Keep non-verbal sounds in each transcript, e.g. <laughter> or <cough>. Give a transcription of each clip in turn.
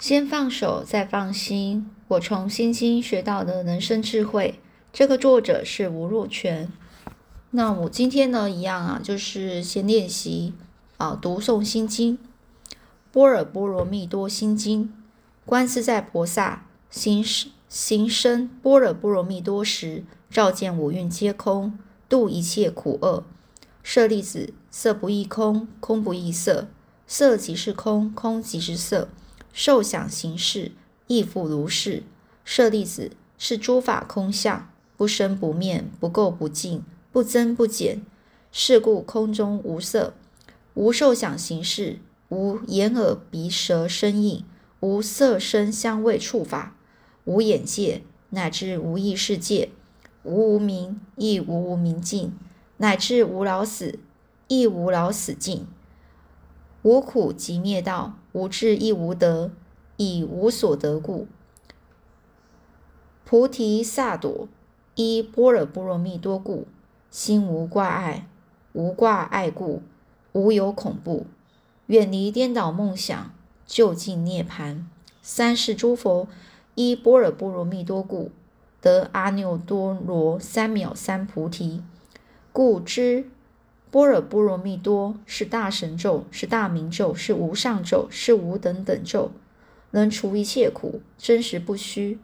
先放手，再放心。我从《心经》学到的人生智慧。这个作者是吴若权。那我今天呢，一样啊，就是先练习啊，读诵《心经》。波若波罗蜜多心经，观自在菩萨行行深波若波罗蜜多时，照见五蕴皆空，度一切苦厄。舍利子，色不异空，空不异色，色即是空，空即是色。受想行识亦复如是。舍利子，是诸法空相，不生不灭，不垢不净，不增不减。是故空中无色，无受想行识。无眼耳鼻舌身意，无色声香味触法，无眼界，乃至无意识界，无无明，亦无无明尽，乃至无老死，亦无老死尽。无苦集灭道，无智亦无得，以无所得故。菩提萨埵依般若波罗蜜多故，心无挂碍，无挂碍故，无有恐怖。远离颠倒梦想，就近涅盘。三世诸佛依般若波罗蜜多故，得阿耨多罗三藐三菩提。故知般若波罗蜜多是大神咒，是大明咒，是无上咒，是无等等咒，能除一切苦，真实不虚。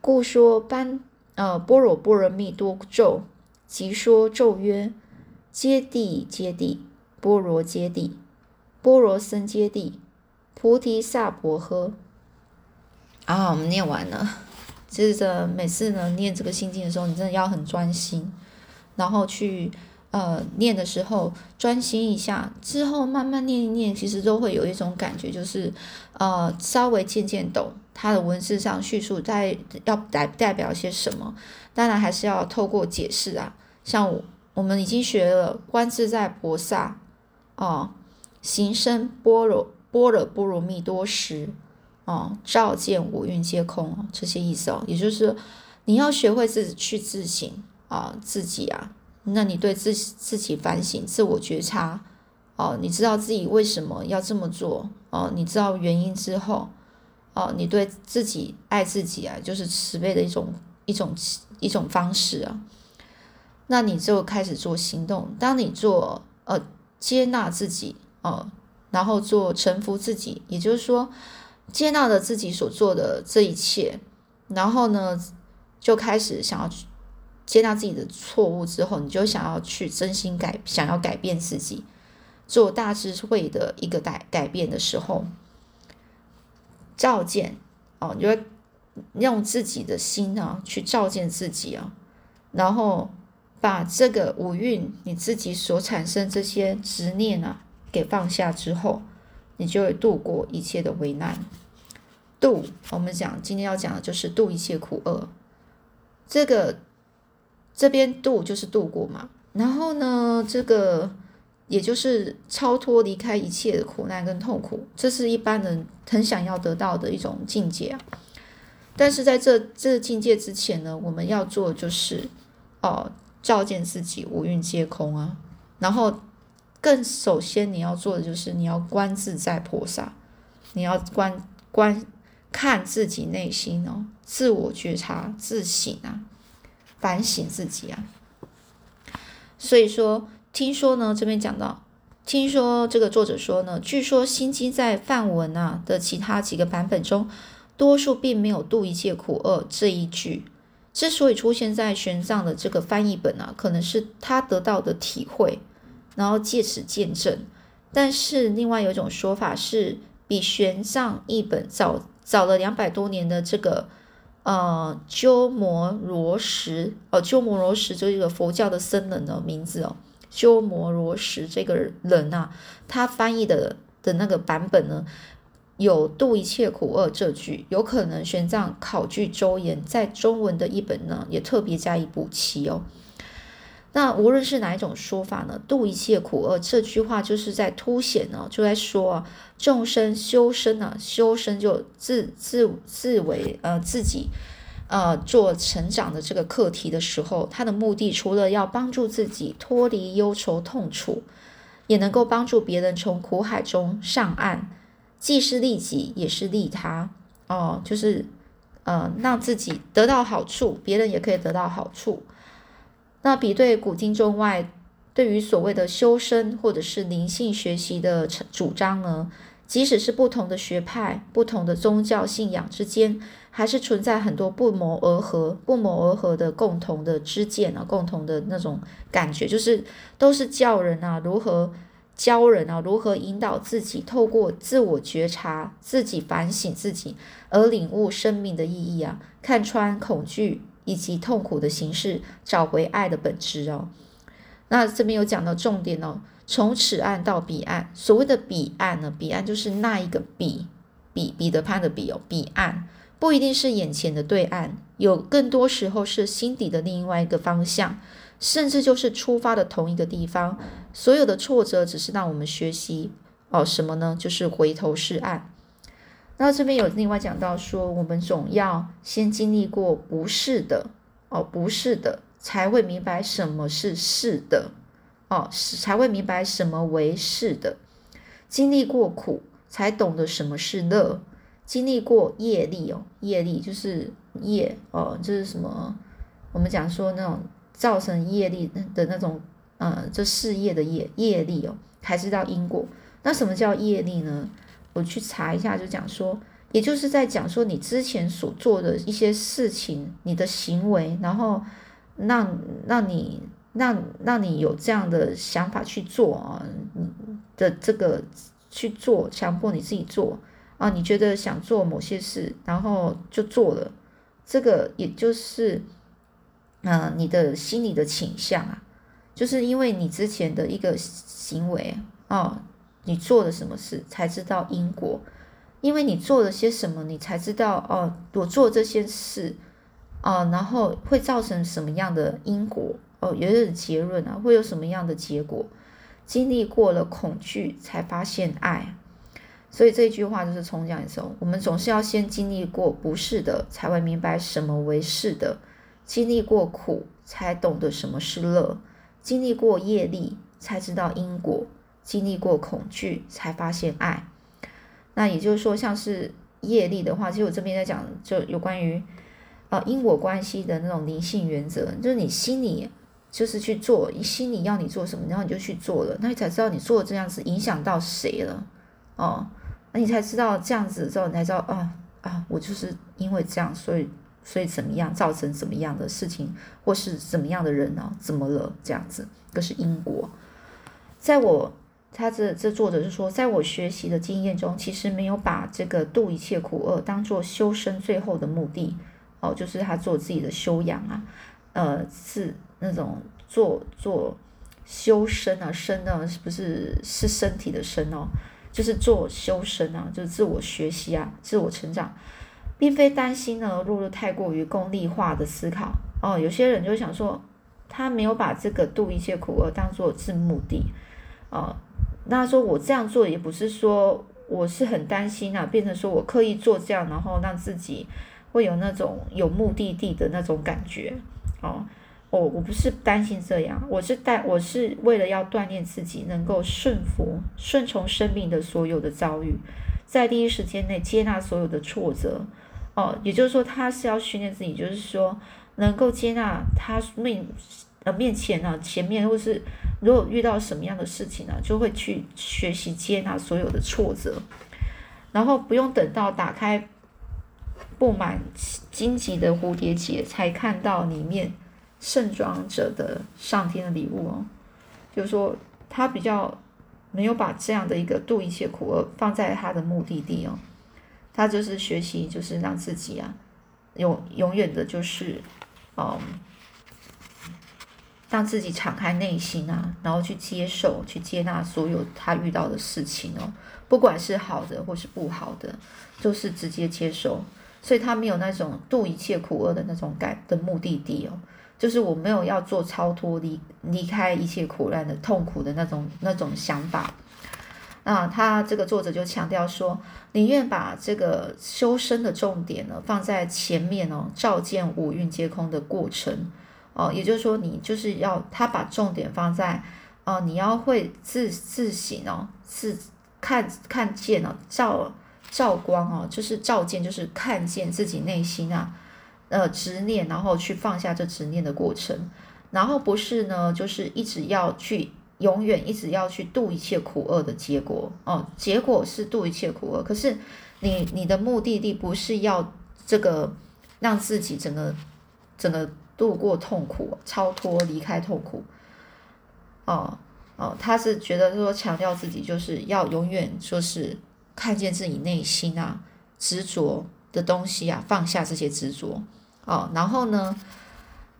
故说般呃般若波罗蜜多咒，即说咒曰：揭谛揭谛，波罗揭谛。波罗僧揭谛，菩提萨婆诃。啊，我们念完了。接着每次呢念这个心经的时候，你真的要很专心，然后去呃念的时候专心一下，之后慢慢念一念，其实都会有一种感觉，就是呃稍微渐渐懂它的文字上叙述在要代代表些什么。当然还是要透过解释啊，像我们已经学了观自在菩萨哦。行深般若般若波罗蜜多时，哦，照见五蕴皆空，这些意思哦，也就是你要学会自己去自省啊，自己啊，那你对自自己反省、自我觉察，哦，你知道自己为什么要这么做，哦，你知道原因之后，哦，你对自己爱自己啊，就是慈悲的一种一种一种方式啊，那你就开始做行动。当你做呃接纳自己。哦，然后做臣服自己，也就是说，接纳了自己所做的这一切，然后呢，就开始想要接纳自己的错误之后，你就想要去真心改，想要改变自己，做大智慧的一个改改变的时候，照见哦，你就用自己的心啊去照见自己啊，然后把这个五蕴你自己所产生这些执念啊。给放下之后，你就会度过一切的危难。度，我们讲今天要讲的就是度一切苦厄。这个这边度就是度过嘛，然后呢，这个也就是超脱离开一切的苦难跟痛苦，这是一般人很想要得到的一种境界啊。但是在这这境界之前呢，我们要做就是哦，照见自己五蕴皆空啊，然后。更首先你要做的就是你要观自在菩萨，你要观观看自己内心哦，自我觉察、自省啊，反省自己啊。所以说，听说呢，这边讲到，听说这个作者说呢，据说《心经》在梵文啊的其他几个版本中，多数并没有“度一切苦厄”这一句。之所以出现在玄奘的这个翻译本啊，可能是他得到的体会。然后借此见证，但是另外有一种说法是，比玄奘译本早早了两百多年的这个呃鸠摩罗什哦，鸠摩罗什就是一个佛教的僧人的名字哦，鸠摩罗什这个人啊，他翻译的的那个版本呢，有度一切苦厄这句，有可能玄奘考据周延，在中文的一本呢，也特别加以补齐哦。那无论是哪一种说法呢？度一切苦厄这句话就是在凸显呢，就在说，众生修身啊，修身就自自自为呃自己呃做成长的这个课题的时候，他的目的除了要帮助自己脱离忧愁痛楚，也能够帮助别人从苦海中上岸，既是利己，也是利他哦，就是呃让自己得到好处，别人也可以得到好处。那比对古今中外对于所谓的修身或者是灵性学习的主张呢，即使是不同的学派、不同的宗教信仰之间，还是存在很多不谋而合、不谋而合的共同的知见啊，共同的那种感觉，就是都是教人啊如何。教人啊，如何引导自己，透过自我觉察、自己反省自己，而领悟生命的意义啊，看穿恐惧以及痛苦的形式，找回爱的本质哦。那这边有讲到重点哦，从此岸到彼岸，所谓的彼岸呢，彼岸就是那一个彼，彼彼得潘的彼哦，彼岸不一定是眼前的对岸，有更多时候是心底的另外一个方向。甚至就是出发的同一个地方，所有的挫折只是让我们学习哦什么呢？就是回头是岸。那这边有另外讲到说，我们总要先经历过不是的哦，不是的，才会明白什么是是的哦，才会明白什么为是的。经历过苦，才懂得什么是乐。经历过业力哦，业力就是业哦，就是什么？我们讲说那种。造成业力的那种，呃，这事业的业业力哦，才知道因果。那什么叫业力呢？我去查一下，就讲说，也就是在讲说你之前所做的一些事情，你的行为，然后让让你让让你有这样的想法去做啊，你的这个去做，强迫你自己做啊，你觉得想做某些事，然后就做了，这个也就是。嗯，你的心理的倾向啊，就是因为你之前的一个行为哦，你做了什么事才知道因果，因为你做了些什么，你才知道哦，我做这些事哦，然后会造成什么样的因果哦，有的结论啊，会有什么样的结果？经历过了恐惧，才发现爱，所以这句话就是重讲一次，我们总是要先经历过不是的，才会明白什么为是的。经历过苦，才懂得什么是乐；经历过业力，才知道因果；经历过恐惧，才发现爱。那也就是说，像是业力的话，其实我这边在讲，就有关于呃因果关系的那种灵性原则，就是你心里就是去做，你心里要你做什么，然后你就去做了，那你才知道你做这样子影响到谁了哦，那你才知道这样子之后，你才知道啊啊，我就是因为这样，所以。所以怎么样造成怎么样的事情，或是怎么样的人呢？怎么了？这样子，这是因果。在我他这这作者是说，在我学习的经验中，其实没有把这个度一切苦厄当做修身最后的目的哦，就是他做自己的修养啊，呃，是那种做做修身啊，身呢是不是是身体的身哦？就是做修身啊，就是自我学习啊，自我成长。并非担心呢落入太过于功利化的思考哦，有些人就想说，他没有把这个度一切苦厄当做是目的哦。那说我这样做也不是说我是很担心啊，变成说我刻意做这样，然后让自己会有那种有目的地的那种感觉哦。我我不是担心这样，我是带我是为了要锻炼自己，能够顺服顺从生命的所有的遭遇，在第一时间内接纳所有的挫折。哦，也就是说，他是要训练自己，就是说，能够接纳他面呃面前呢，前面或是如果遇到什么样的事情呢，就会去学习接纳所有的挫折，然后不用等到打开布满荆棘的蝴蝶结，才看到里面盛装着的上天的礼物哦。就是说，他比较没有把这样的一个度一切苦厄放在他的目的地哦。他就是学习，就是让自己啊，永永远的，就是嗯，让自己敞开内心啊，然后去接受、去接纳所有他遇到的事情哦，不管是好的或是不好的，都是直接接受。所以他没有那种度一切苦厄的那种感的目的地哦，就是我没有要做超脱离离开一切苦难的痛苦的那种那种想法。那他这个作者就强调说，宁愿把这个修身的重点呢放在前面哦，照见五蕴皆空的过程哦，也就是说，你就是要他把重点放在哦，你要会自自省哦，自看看见了照照光哦，就是照见，就是看见自己内心啊，呃执念，然后去放下这执念的过程，然后不是呢，就是一直要去永远一直要去度一切苦厄的结果。哦，结果是度一切苦厄，可是你你的目的地不是要这个让自己整个整个度过痛苦，超脱离开痛苦，哦。哦，他是觉得说强调自己就是要永远说是看见自己内心啊执着的东西啊，放下这些执着哦，然后呢，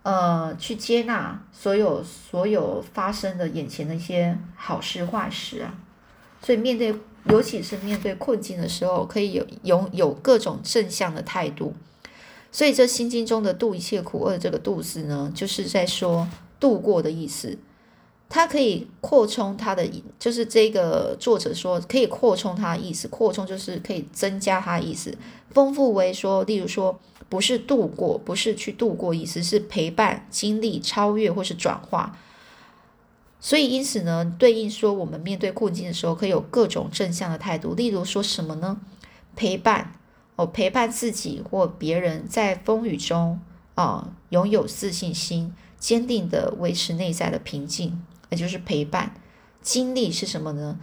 呃，去接纳所有所有发生的眼前的一些好事坏事啊，所以面对尤其是面对困境的时候，可以有有有各种正向的态度。所以这心经中的度一切苦厄这个度字呢，就是在说度过的意思。它可以扩充它的，就是这个作者说可以扩充它的意思，扩充就是可以增加它的意思，丰富为说，例如说不是度过，不是去度过，意思是陪伴、经历、超越或是转化。所以因此呢，对应说我们面对困境的时候，可以有各种正向的态度，例如说什么呢？陪伴哦，陪伴自己或别人在风雨中啊，拥有自信心，坚定的维持内在的平静。也就是陪伴，经历是什么呢？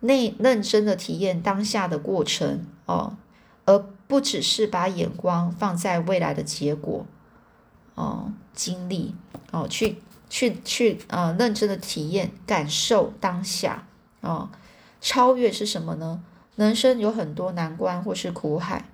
内认真的体验当下的过程哦，而不只是把眼光放在未来的结果哦。经历哦，去去去呃，认真的体验感受当下哦。超越是什么呢？人生有很多难关或是苦海，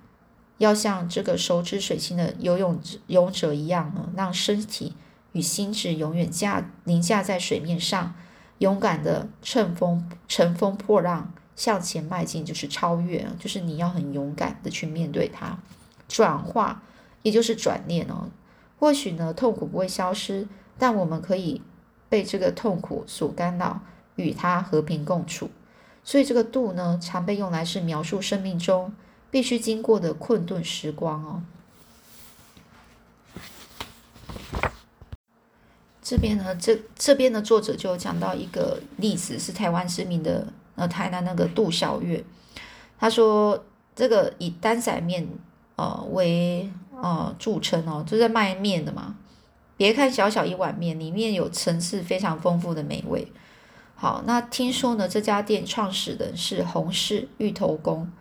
要像这个手指水清的游泳游泳者一样呢，让身体。与心智永远架凌驾在水面上，勇敢的乘风乘风破浪向前迈进，就是超越，就是你要很勇敢的去面对它，转化，也就是转念哦。或许呢，痛苦不会消失，但我们可以被这个痛苦所干扰，与它和平共处。所以这个度呢，常被用来是描述生命中必须经过的困顿时光哦。这边呢，这这边的作者就讲到一个例子，是台湾知名的呃台南那个杜小月，他说这个以担仔面呃为呃著称哦，就在卖面的嘛。别看小小一碗面，里面有层次非常丰富的美味。好，那听说呢，这家店创始人是洪氏芋头公，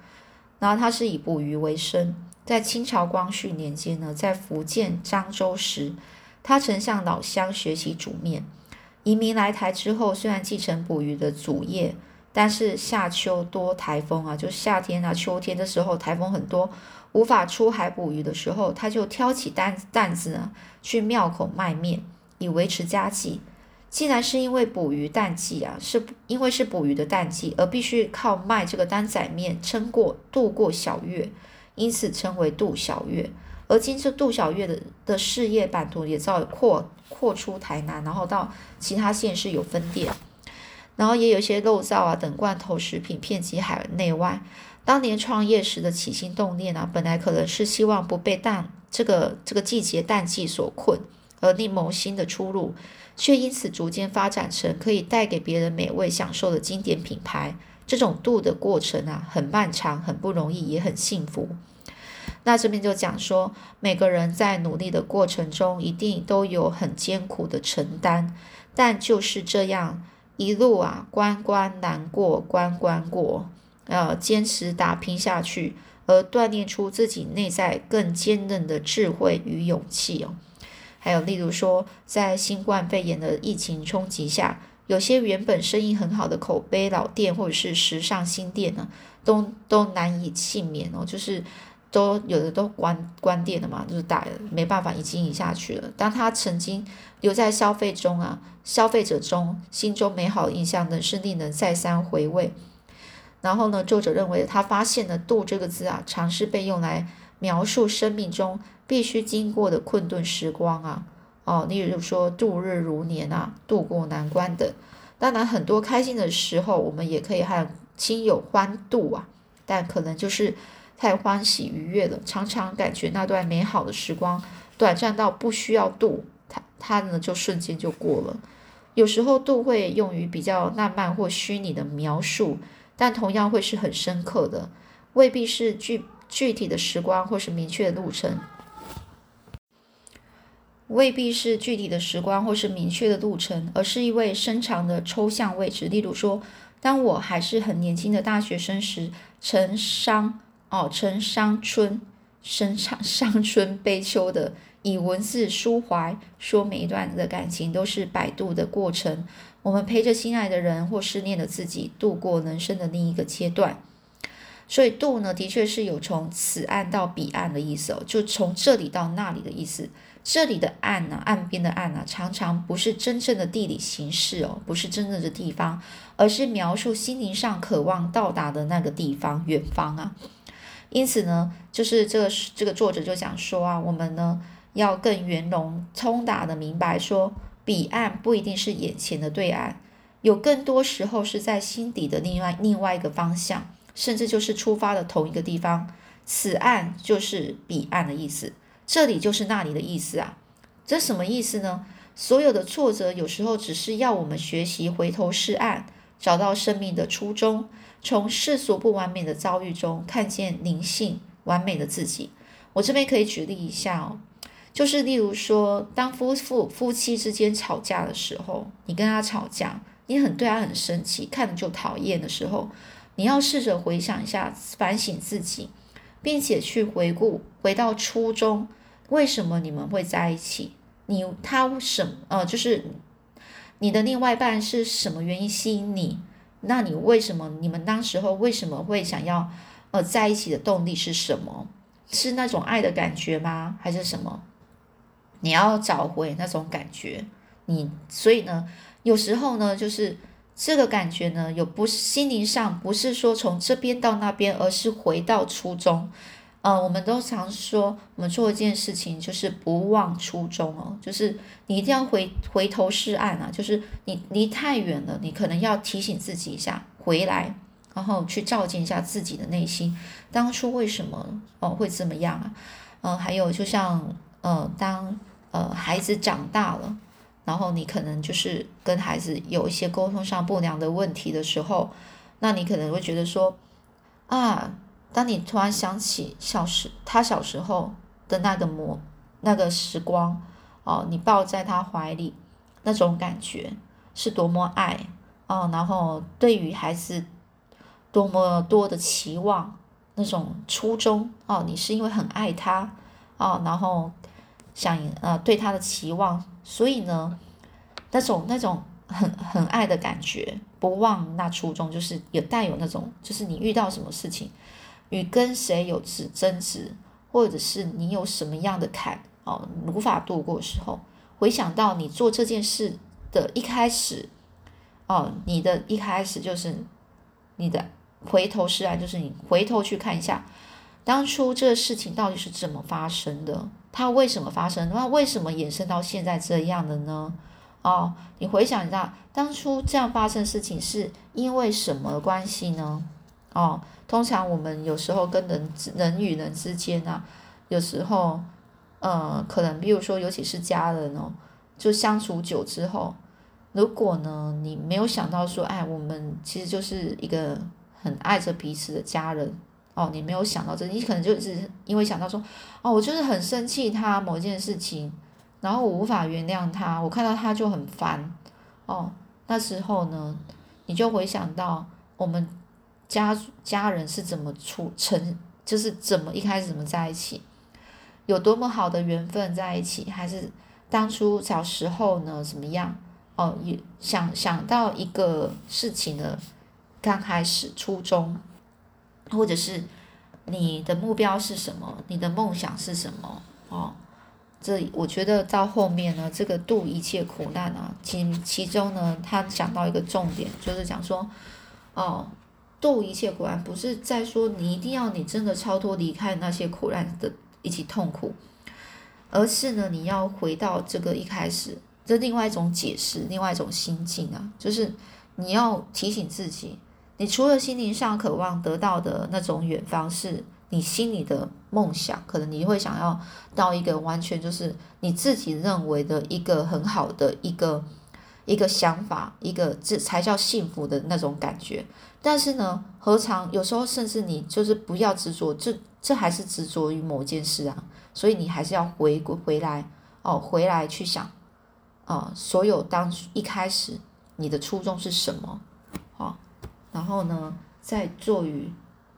然后他是以捕鱼为生，在清朝光绪年间呢，在福建漳州时。他曾向老乡学习煮面。移民来台之后，虽然继承捕鱼的主业，但是夏秋多台风啊，就夏天啊、秋天的时候台风很多，无法出海捕鱼的时候，他就挑起担担子呢，去庙口卖面，以维持家计。既然是因为捕鱼淡季啊，是因为是捕鱼的淡季，而必须靠卖这个担仔面撑过度过小月，因此称为度小月。而今这杜小月的的事业版图也在扩扩出台南，然后到其他县市有分店，然后也有一些肉燥啊等罐头食品遍及海内外。当年创业时的起心动念啊，本来可能是希望不被淡这个这个季节淡季所困，而另谋新的出路，却因此逐渐发展成可以带给别人美味享受的经典品牌。这种度的过程啊，很漫长，很不容易，也很幸福。那这边就讲说，每个人在努力的过程中，一定都有很艰苦的承担，但就是这样一路啊，关关难过关关过，呃，坚持打拼下去，而锻炼出自己内在更坚韧的智慧与勇气哦。还有例如说，在新冠肺炎的疫情冲击下，有些原本生意很好的口碑老店或者是时尚新店呢，都都难以幸免哦，就是。都有的都关关店了嘛，就是打没办法，已经营下去了。当他曾经留在消费中啊，消费者中心中美好的印象，呢，是令人再三回味。然后呢，作者认为他发现了“度”这个字啊，常是被用来描述生命中必须经过的困顿时光啊。哦，例如说度日如年啊，度过难关等。当然，很多开心的时候，我们也可以和亲友欢度啊，但可能就是。太欢喜愉悦了，常常感觉那段美好的时光短暂到不需要度，它它呢就瞬间就过了。有时候度会用于比较浪漫或虚拟的描述，但同样会是很深刻的，未必是具具体的时光或是明确的路程，未必是具体的时光或是明确的路程，而是一位深长的抽象位置。例如说，当我还是很年轻的大学生时，陈伤哦，陈伤春，深长 <laughs> 伤春悲秋的。以文字抒怀，说每一段的感情都是摆渡的过程。我们陪着心爱的人或思念的自己，度过人生的另一个阶段。所以渡呢，的确是有从此岸到彼岸的意思哦，就从这里到那里的意思。这里的岸呢，岸边的岸呢，常常不是真正的地理形式哦，不是真正的地方，而是描述心灵上渴望到达的那个地方，远方啊。因此呢，就是这个这个作者就想说啊，我们呢。要更圆融通达的明白，说彼岸不一定是眼前的对岸，有更多时候是在心底的另外另外一个方向，甚至就是出发的同一个地方。此岸就是彼岸的意思，这里就是那里的意思啊。这什么意思呢？所有的挫折有时候只是要我们学习回头是岸，找到生命的初衷，从世俗不完美的遭遇中看见灵性完美的自己。我这边可以举例一下哦。就是例如说，当夫妇夫妻之间吵架的时候，你跟他吵架，你很对他很生气，看着就讨厌的时候，你要试着回想一下，反省自己，并且去回顾，回到初衷，为什么你们会在一起？你他什呃，就是你的另外一半是什么原因吸引你？那你为什么你们当时候为什么会想要呃在一起的动力是什么？是那种爱的感觉吗？还是什么？你要找回那种感觉，你所以呢，有时候呢，就是这个感觉呢，有不是心灵上不是说从这边到那边，而是回到初衷。呃，我们都常说，我们做一件事情就是不忘初衷哦，就是你一定要回回头是岸啊，就是你离太远了，你可能要提醒自己一下，回来，然后去照见一下自己的内心，当初为什么哦会这么样啊？嗯，还有就像呃当。呃，孩子长大了，然后你可能就是跟孩子有一些沟通上不良的问题的时候，那你可能会觉得说，啊，当你突然想起小时他小时候的那个模那个时光，哦，你抱在他怀里那种感觉是多么爱哦，然后对于孩子多么多的期望那种初衷哦，你是因为很爱他哦，然后。想呃对他的期望，所以呢，那种那种很很爱的感觉，不忘那初衷，就是有带有那种，就是你遇到什么事情，与跟谁有争争执，或者是你有什么样的坎哦无法度过时候，回想到你做这件事的一开始，哦，你的一开始就是你的回头是岸，就是你回头去看一下，当初这个事情到底是怎么发生的。它为什么发生？那为什么延伸到现在这样的呢？哦，你回想一下，当初这样发生事情是因为什么关系呢？哦，通常我们有时候跟人人与人之间啊，有时候，呃，可能比如说，尤其是家人哦，就相处久之后，如果呢，你没有想到说，哎，我们其实就是一个很爱着彼此的家人。哦，你没有想到这，你可能就是因为想到说，哦，我就是很生气他某件事情，然后我无法原谅他，我看到他就很烦，哦，那时候呢，你就回想到我们家家人是怎么处成，就是怎么一开始怎么在一起，有多么好的缘分在一起，还是当初小时候呢怎么样？哦，也想想到一个事情的刚开始初衷。或者是你的目标是什么？你的梦想是什么？哦，这我觉得到后面呢，这个度一切苦难啊，其其中呢，他讲到一个重点，就是讲说，哦，度一切苦难不是在说你一定要你真的超脱离开那些苦难的一起痛苦，而是呢，你要回到这个一开始，这另外一种解释，另外一种心境啊，就是你要提醒自己。你除了心灵上渴望得到的那种远方，是你心里的梦想，可能你会想要到一个完全就是你自己认为的一个很好的一个一个想法，一个这才叫幸福的那种感觉。但是呢，何尝有时候甚至你就是不要执着，这这还是执着于某件事啊，所以你还是要回回来哦，回来去想啊，所有当一开始你的初衷是什么，好，然后呢，再做于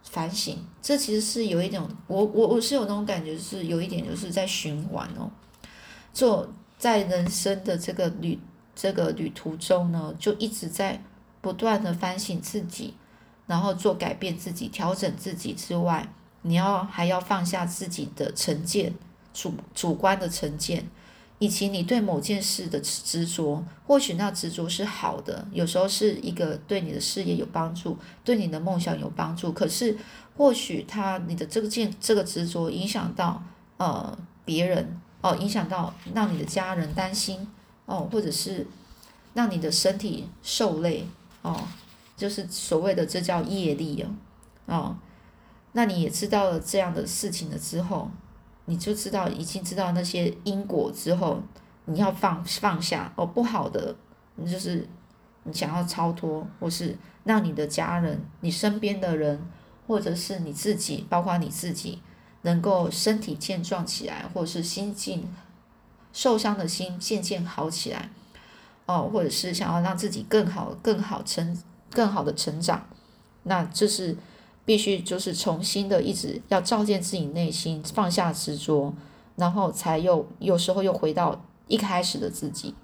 反省，这其实是有一点，我我我是有那种感觉，是有一点就是在循环哦，做在人生的这个旅这个旅途中呢，就一直在。不断的反省自己，然后做改变自己、调整自己之外，你要还要放下自己的成见、主主观的成见，以及你对某件事的执着。或许那执着是好的，有时候是一个对你的事业有帮助，对你的梦想有帮助。可是或许他你的这个见这个执着影响到呃别人哦，影响到让你的家人担心哦，或者是让你的身体受累。哦，就是所谓的这叫业力哦，哦，那你也知道了这样的事情了之后，你就知道已经知道那些因果之后，你要放放下哦，不好的，你就是你想要超脱，或是让你的家人、你身边的人，或者是你自己，包括你自己，能够身体健壮起来，或者是心境受伤的心渐渐好起来。哦，或者是想要让自己更好、更好成、更好的成长，那这是必须就是重新的，一直要照见自己内心，放下执着，然后才又有时候又回到一开始的自己，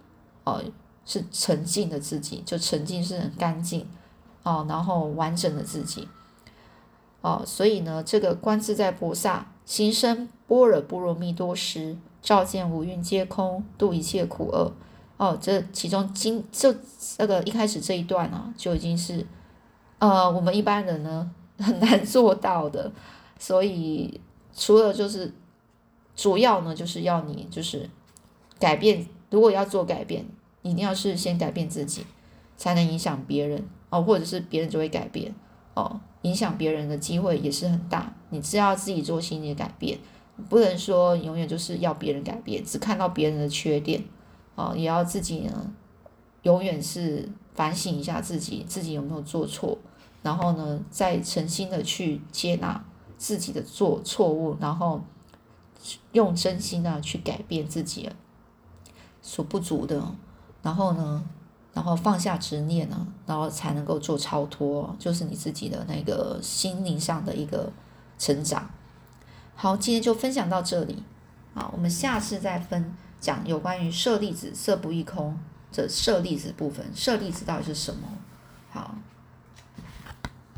哦，是沉静的自己，就沉浸是很干净，哦，然后完整的自己，哦，所以呢，这个观自在菩萨行深般若波罗蜜多时，照见五蕴皆空，度一切苦厄。哦，这其中经这那个一开始这一段呢，就已经是，呃，我们一般人呢很难做到的，<laughs> 所以除了就是主要呢，就是要你就是改变，如果要做改变，一定要是先改变自己，才能影响别人哦，或者是别人就会改变哦，影响别人的机会也是很大。你只要自己做心理改变，不能说永远就是要别人改变，只看到别人的缺点。哦，也要自己呢，永远是反省一下自己，自己有没有做错，然后呢，再诚心的去接纳自己的做错误，然后用真心呢去改变自己所不足的，然后呢，然后放下执念呢，然后才能够做超脱，就是你自己的那个心灵上的一个成长。好，今天就分享到这里，好，我们下次再分。讲有关于舍利子色不异空的舍利子部分，舍利子到底是什么？好。